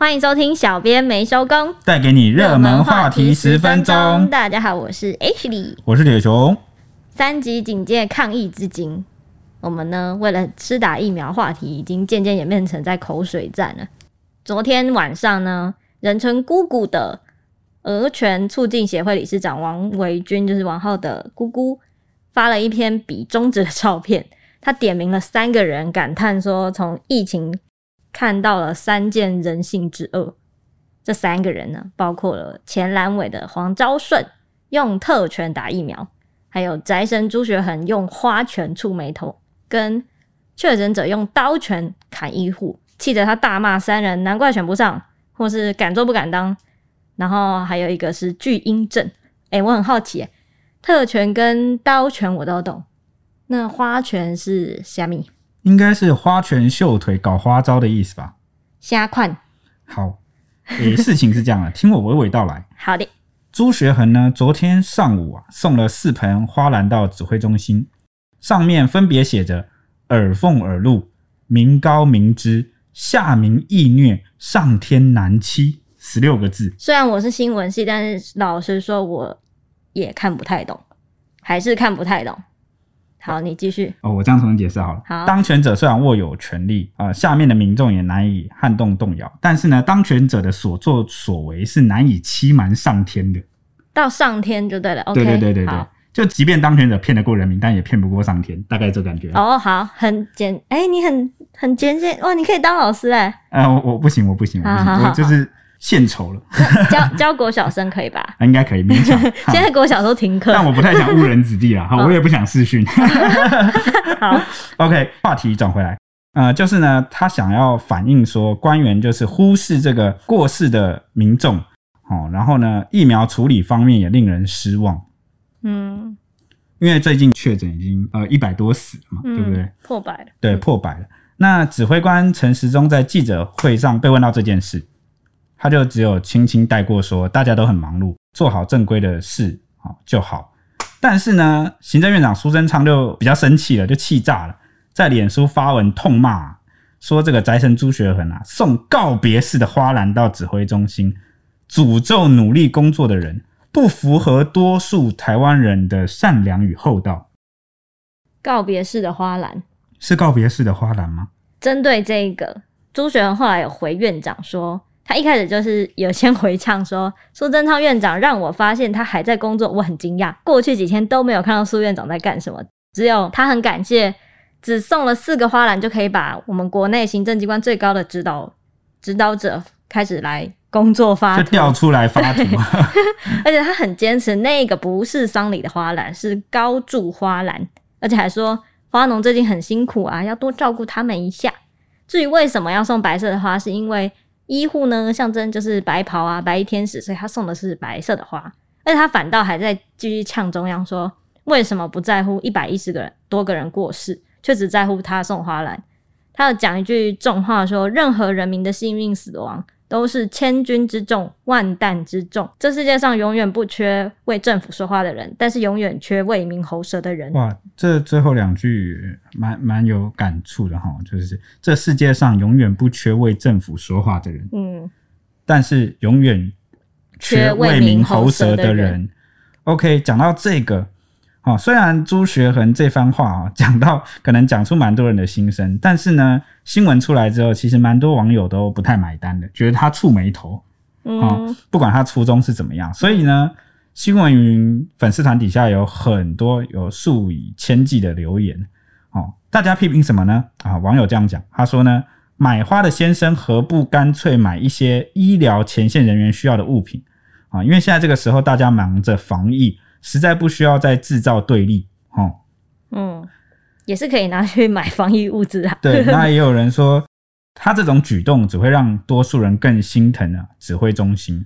欢迎收听小编没收工，带给你热门话题十分钟。大家好，我是 Ashley，我是铁熊。三级警戒抗疫至今，我们呢为了吃打疫苗话题，已经渐渐演变成在口水战了。昨天晚上呢，人称姑姑的儿权促进协会理事长王维君，就是王浩的姑姑，发了一篇比中指的照片。他点名了三个人，感叹说：“从疫情看到了三件人性之恶。”这三个人呢，包括了前蓝委的黄昭顺用特权打疫苗。还有宅神朱学恒用花拳触眉头，跟确诊者用刀拳砍医护，气得他大骂三人，难怪选不上，或是敢做不敢当。然后还有一个是巨婴症，诶、我很好奇，特权跟刀拳我都懂，那花拳是虾米？应该是花拳绣腿搞花招的意思吧？瞎看。好，诶、欸，事情是这样的，听我娓娓道来。好的。朱学恒呢，昨天上午啊，送了四盆花篮到指挥中心，上面分别写着“耳奉耳录，民高民知，下民易虐，上天难欺”十六个字。虽然我是新闻系，但是老实说，我也看不太懂，还是看不太懂。好，你继续。哦，我这样重新解释好了。好，当权者虽然握有权力啊，呃，下面的民众也难以撼动动摇，但是呢，当权者的所作所为是难以欺瞒上天的。到上天就对了。对对对对对，就即便当权者骗得过人民，但也骗不过上天，大概这感觉。哦，好，很简，哎，欸，你很很简简，哇，你可以当老师哎。呃，我我不行，我不行，我不行，我就是献丑了。教教国小生可以吧？应该可以，勉强。现在国小都停课，但我不太想误人子弟了，哈，我也不想视讯。好，OK，话题转回来，呃，就是呢，他想要反映说，官员就是忽视这个过世的民众。哦，然后呢，疫苗处理方面也令人失望。嗯，因为最近确诊已经呃一百多死了嘛，嗯、对不对？破百了。对，破百了。那指挥官陈时中在记者会上被问到这件事，他就只有轻轻带过说，大家都很忙碌，做好正规的事好就好。但是呢，行政院长苏贞昌就比较生气了，就气炸了，在脸书发文痛骂，说这个宅神朱学恒啊，送告别式的花篮到指挥中心。诅咒努力工作的人，不符合多数台湾人的善良与厚道。告别式的花篮是告别式的花篮吗？针对这一个，朱学恒后来有回院长说，他一开始就是有先回呛说，苏贞昌院长让我发现他还在工作，我很惊讶。过去几天都没有看到苏院长在干什么，只有他很感谢，只送了四个花篮就可以把我们国内行政机关最高的指导指导者开始来。工作发图就调出来发图，而且他很坚持那个不是丧礼的花篮，是高柱花篮，而且还说花农最近很辛苦啊，要多照顾他们一下。至于为什么要送白色的花，是因为医护呢象征就是白袍啊，白衣天使，所以他送的是白色的花。而且他反倒还在继续呛中央说，为什么不在乎一百一十个人多个人过世，却只在乎他送花篮？他要讲一句重话说，任何人民的幸运死亡。都是千钧之重，万担之重。这世界上永远不缺为政府说话的人，但是永远缺为民喉舌的人。哇，这最后两句蛮蛮有感触的哈，就是这世界上永远不缺为政府说话的人，嗯，但是永远缺为民喉舌的人。OK，讲到这个。哦，虽然朱学恒这番话啊 讲到可能讲出蛮多人的心声，但是呢，新闻出来之后，其实蛮多网友都不太买单的，觉得他触眉头。嗯，不管他初衷是怎么样，所以呢，新闻云粉丝团底下有很多有数以千计的留言。哦，大家批评什么呢？啊，网友这样讲，他说呢，买花的先生何不干脆买一些医疗前线人员需要的物品啊？因为现在这个时候大家忙着防疫。实在不需要再制造对立，哦，嗯，也是可以拿去买防疫物资啊。对，那也有人说，他这种举动只会让多数人更心疼啊。指挥中心，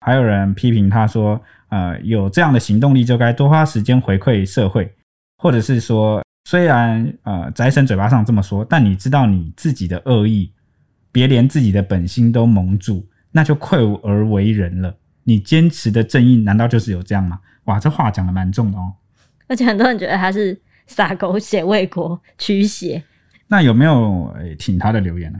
还有人批评他说，呃，有这样的行动力就该多花时间回馈社会，或者是说，虽然呃宅神嘴巴上这么说，但你知道你自己的恶意，别连自己的本心都蒙住，那就愧无而为人了。你坚持的正义，难道就是有这样吗？哇，这话讲的蛮重的哦。而且很多人觉得他是撒狗血为国驱邪。那有没有诶挺他的留言呢？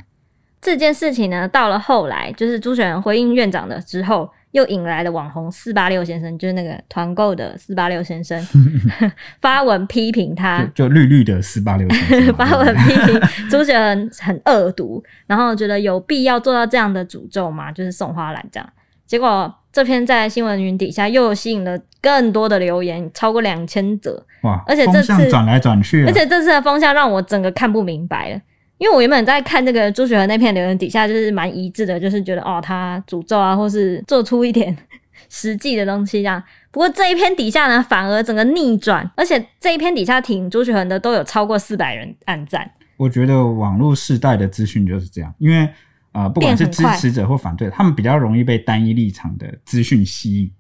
这件事情呢，到了后来，就是朱学恒回应院长的之后，又引来了网红四八六先生，就是那个团购的四八六先生，发文批评他，就，就绿绿的四八六先生 发文批评朱学恒很恶毒，然后觉得有必要做到这样的诅咒吗？就是送花篮这样。结果这篇在新闻云底下又吸引了更多的留言，超过两千则。哇！而且这次转来转去，而且这次的风向让我整个看不明白了。因为我原本在看这个朱雪恒那篇留言底下，就是蛮一致的，就是觉得哦，他诅咒啊，或是做出一点 实际的东西这样。不过这一篇底下呢，反而整个逆转，而且这一篇底下挺朱雪恒的都有超过四百人按赞。我觉得网络世代的资讯就是这样，因为啊、呃，不管是支持者或反对，他们比较容易被单一立场的资讯吸引，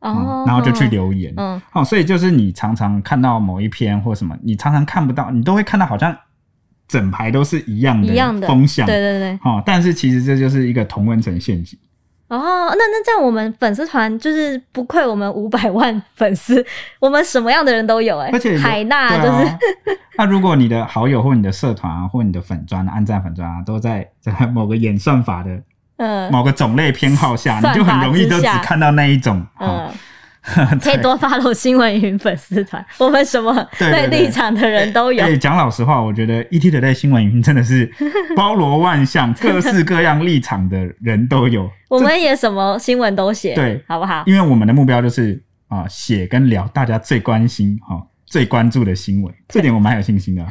哦、嗯，然后就去留言，嗯，哦，所以就是你常常看到某一篇或什么，你常常看不到，你都会看到好像。整排都是一样的风向，对对对，哦，但是其实这就是一个同温层陷阱。哦，那那这样我们粉丝团就是不愧我们五百万粉丝，我们什么样的人都有哎、欸，而且海纳就是。那、啊、如果你的好友或你的社团啊，或你的粉砖、暗赞粉砖啊，都在在某个演算法的呃 某个种类偏好下，你就很容易都只看到那一种，嗯。可以多 follow 新闻云粉丝团，我们什么对立场的人都有。对，讲老实话，我觉得 ETtoday 新闻云真的是 包罗万象，各式各样立场的人都有。我们也什么新闻都写，对，好不好？因为我们的目标就是啊，写跟聊大家最关心、哈最关注的新闻，这点我蛮有信心的。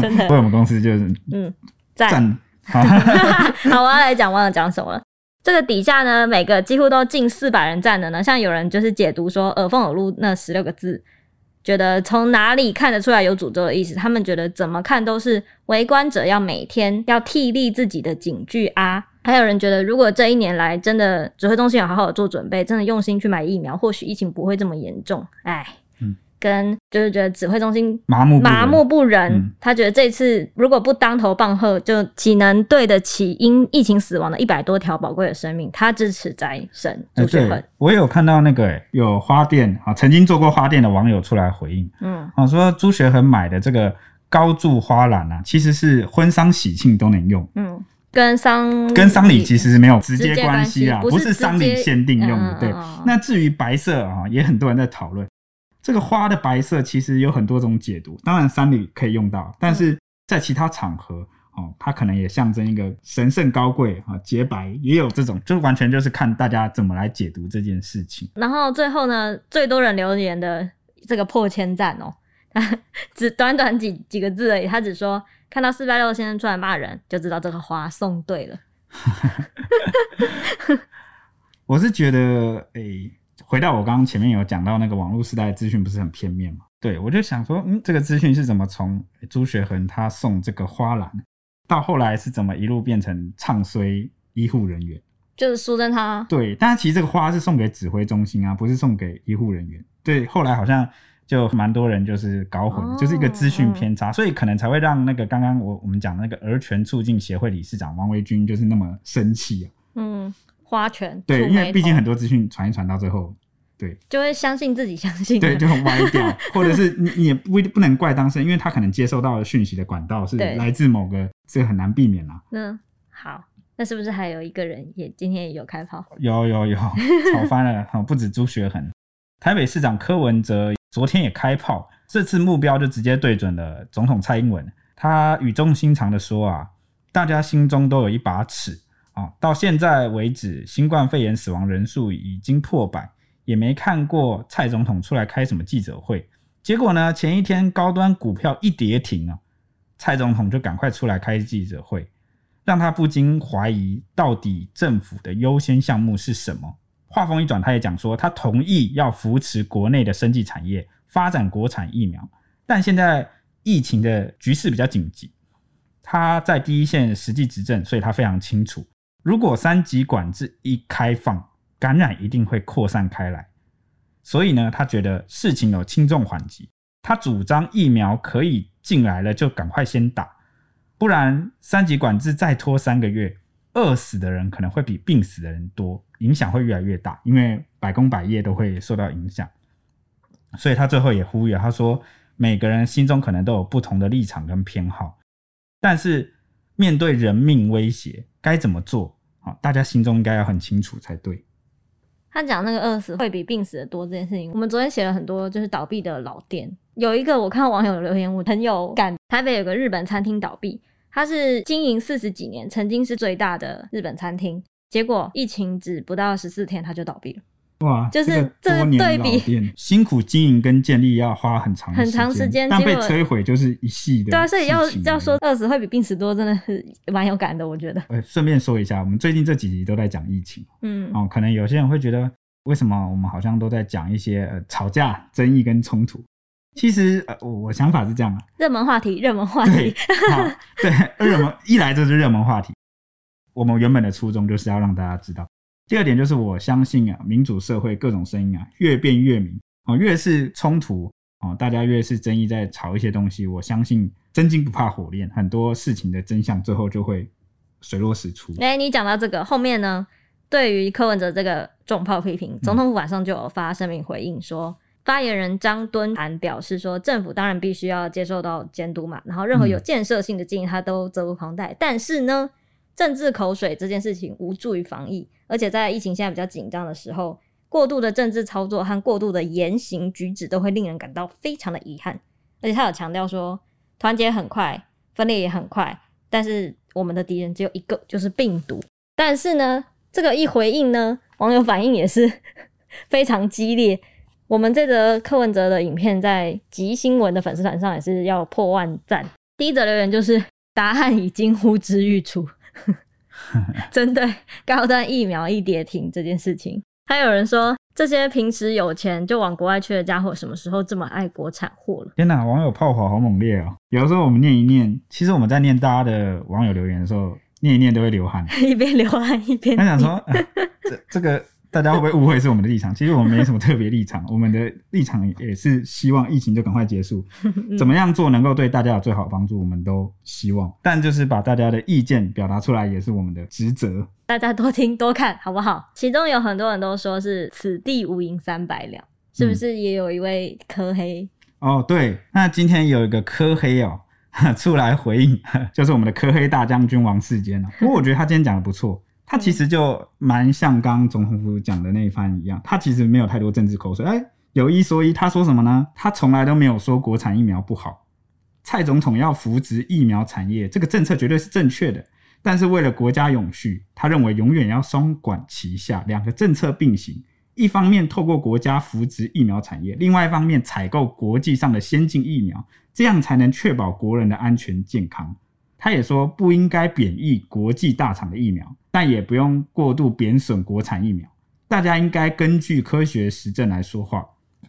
真的，为我们公司就是嗯赞。好，好，我要来讲，忘了讲什么？这个底下呢，每个几乎都近四百人赞的呢。像有人就是解读说“耳凤耳禄”那十六个字，觉得从哪里看得出来有诅咒的意思？他们觉得怎么看都是围观者要每天要替立自己的警句啊。还有人觉得，如果这一年来真的指挥中心有好好做准备，真的用心去买疫苗，或许疫情不会这么严重。哎。跟就是觉得指挥中心麻木麻木不仁，嗯、他觉得这次如果不当头棒喝，就岂能对得起因疫情死亡的一百多条宝贵的生命？他支持再审朱学恒。我有看到那个有花店啊，曾经做过花店的网友出来回应，嗯，啊说朱学恒买的这个高柱花篮啊，其实是婚丧喜庆都能用，嗯，跟丧跟丧礼其实是没有直接关系啊，不是丧礼限定用的。对，嗯、那至于白色啊，也很多人在讨论。这个花的白色其实有很多种解读，当然三里可以用到，但是在其他场合哦，它可能也象征一个神圣高贵啊，洁白也有这种，就完全就是看大家怎么来解读这件事情。然后最后呢，最多人留言的这个破千赞哦，只短短几几个字而已，他只说看到四八六先生出来骂人，就知道这个花送对了。我是觉得诶。回到我刚刚前面有讲到那个网络时代的资讯不是很片面嘛？对，我就想说，嗯，这个资讯是怎么从朱学恒他送这个花篮，到后来是怎么一路变成唱衰医护人员？就是苏贞他。对，但是其实这个花是送给指挥中心啊，不是送给医护人员。对，后来好像就蛮多人就是搞混，哦、就是一个资讯偏差，嗯、所以可能才会让那个刚刚我我们讲那个儿权促进协会理事长王维军就是那么生气啊。嗯。花拳对，因为毕竟很多资讯传一传到最后，对，就会相信自己相信，对，就很歪掉，或者是你你也不不能怪当事人，因为他可能接收到的讯息的管道是来自某个，这个很难避免啦。嗯，好，那是不是还有一个人也今天也有开炮？有有有，吵翻了，不止朱学恒，台北市长柯文哲昨天也开炮，这次目标就直接对准了总统蔡英文，他语重心长的说啊，大家心中都有一把尺。到现在为止，新冠肺炎死亡人数已经破百，也没看过蔡总统出来开什么记者会。结果呢，前一天高端股票一跌停啊，蔡总统就赶快出来开记者会，让他不禁怀疑到底政府的优先项目是什么。话锋一转，他也讲说，他同意要扶持国内的生技产业，发展国产疫苗，但现在疫情的局势比较紧急，他在第一线实际执政，所以他非常清楚。如果三级管制一开放，感染一定会扩散开来，所以呢，他觉得事情有轻重缓急，他主张疫苗可以进来了就赶快先打，不然三级管制再拖三个月，饿死的人可能会比病死的人多，影响会越来越大，因为百工百业都会受到影响，所以他最后也呼吁，他说每个人心中可能都有不同的立场跟偏好，但是面对人命威胁。该怎么做啊？大家心中应该要很清楚才对。他讲那个饿死会比病死的多这件事情，我们昨天写了很多，就是倒闭的老店。有一个我看到网友留言，我很有感。台北有个日本餐厅倒闭，它是经营四十几年，曾经是最大的日本餐厅，结果疫情只不到十四天，它就倒闭了。哇，就是这个对比，辛苦经营跟建立要花很长很长时间，但被摧毁就是一系的。对啊，所以要要说饿死会比病死多，真的是蛮有感的，我觉得。呃，顺便说一下，我们最近这几集都在讲疫情，嗯，哦，可能有些人会觉得，为什么我们好像都在讲一些呃吵架、争议跟冲突？其实呃，我我想法是这样啊，热门话题，热门话题，对，对，热门一来就是热门话题。我们原本的初衷就是要让大家知道。第二点就是，我相信啊，民主社会各种声音啊，越辩越明哦，越是冲突哦，大家越是争议在吵一些东西。我相信真金不怕火炼，很多事情的真相最后就会水落石出。哎，你讲到这个后面呢，对于柯文哲这个重炮批评，总统府晚上就有发声明回应说，嗯、发言人张敦涵表示说，政府当然必须要接受到监督嘛，然后任何有建设性的建议他都责无旁贷，但是呢。政治口水这件事情无助于防疫，而且在疫情现在比较紧张的时候，过度的政治操作和过度的言行举止都会令人感到非常的遗憾。而且他有强调说，团结很快，分裂也很快，但是我们的敌人只有一个，就是病毒。但是呢，这个一回应呢，网友反应也是 非常激烈。我们这则柯文哲的影片在极新闻的粉丝团上也是要破万赞。第一则留言就是答案已经呼之欲出。针对高端疫苗一跌停这件事情，还有人说，这些平时有钱就往国外去的家伙，什么时候这么爱国产货了？天哪，网友炮火好猛烈哦！有的时候我们念一念，其实我们在念大家的网友留言的时候，念一念都会流汗，一边流汗一边。他想说，呃、这这个。大家会不会误会是我们的立场？其实我们没什么特别立场，我们的立场也是希望疫情就赶快结束，怎么样做能够对大家有最好的帮助，我们都希望。但就是把大家的意见表达出来，也是我们的职责。大家多听多看好不好？其中有很多人都说是此地无银三百两，是不是也有一位柯黑？嗯、哦，对，那今天有一个柯黑哦 出来回应，就是我们的柯黑大将军王世坚。不过我觉得他今天讲的不错。他其实就蛮像刚刚总统府讲的那一番一样，他其实没有太多政治口水。哎，有一说一，他说什么呢？他从来都没有说国产疫苗不好。蔡总统要扶植疫苗产业，这个政策绝对是正确的。但是为了国家永续，他认为永远要双管齐下，两个政策并行。一方面透过国家扶植疫苗产业，另外一方面采购国际上的先进疫苗，这样才能确保国人的安全健康。他也说不应该贬义国际大厂的疫苗，但也不用过度贬损国产疫苗。大家应该根据科学实证来说话。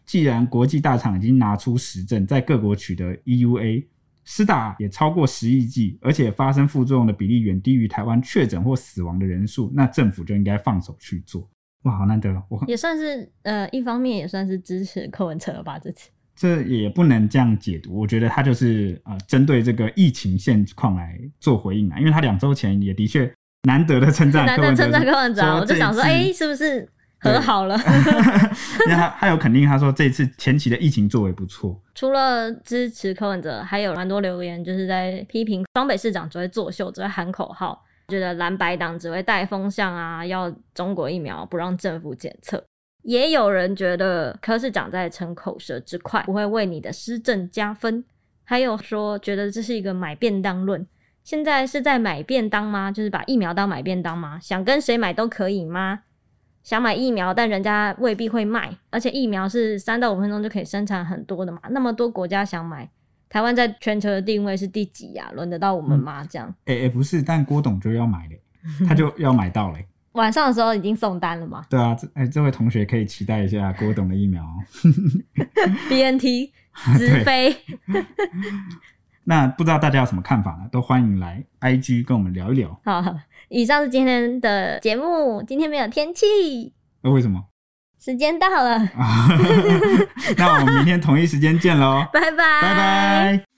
既然国际大厂已经拿出实证，在各国取得 EUA，施打也超过十亿剂，而且发生副作用的比例远低于台湾确诊或死亡的人数，那政府就应该放手去做。哇，好难得哦！我也算是呃，一方面也算是支持柯文哲了吧，这次。这也不能这样解读，我觉得他就是呃，针对这个疫情现况来做回应啊，因为他两周前也的确难得的称赞，难得称赞柯文哲，我就想说，哎、欸，是不是和好了？那他他有肯定，他说这次前期的疫情作为不错。除了支持柯文哲，还有蛮多留言就是在批评双北市长只会作秀，只会喊口号，觉得蓝白党只会带风向啊，要中国疫苗，不让政府检测。也有人觉得柯市长在逞口舌之快，不会为你的施政加分。还有说觉得这是一个买便当论，现在是在买便当吗？就是把疫苗当买便当吗？想跟谁买都可以吗？想买疫苗，但人家未必会卖，而且疫苗是三到五分钟就可以生产很多的嘛。那么多国家想买，台湾在全球的定位是第几呀？轮得到我们吗？这样？哎哎、不是，但郭董就要买嘞，他就要买到嘞。晚上的时候已经送单了吗？对啊，这哎，这位同学可以期待一下郭董的疫苗，BNT 直飞。那不知道大家有什么看法呢？都欢迎来 IG 跟我们聊一聊。好，以上是今天的节目。今天没有天气，那、呃、为什么？时间到了。那我们明天同一时间见喽！拜拜，拜拜。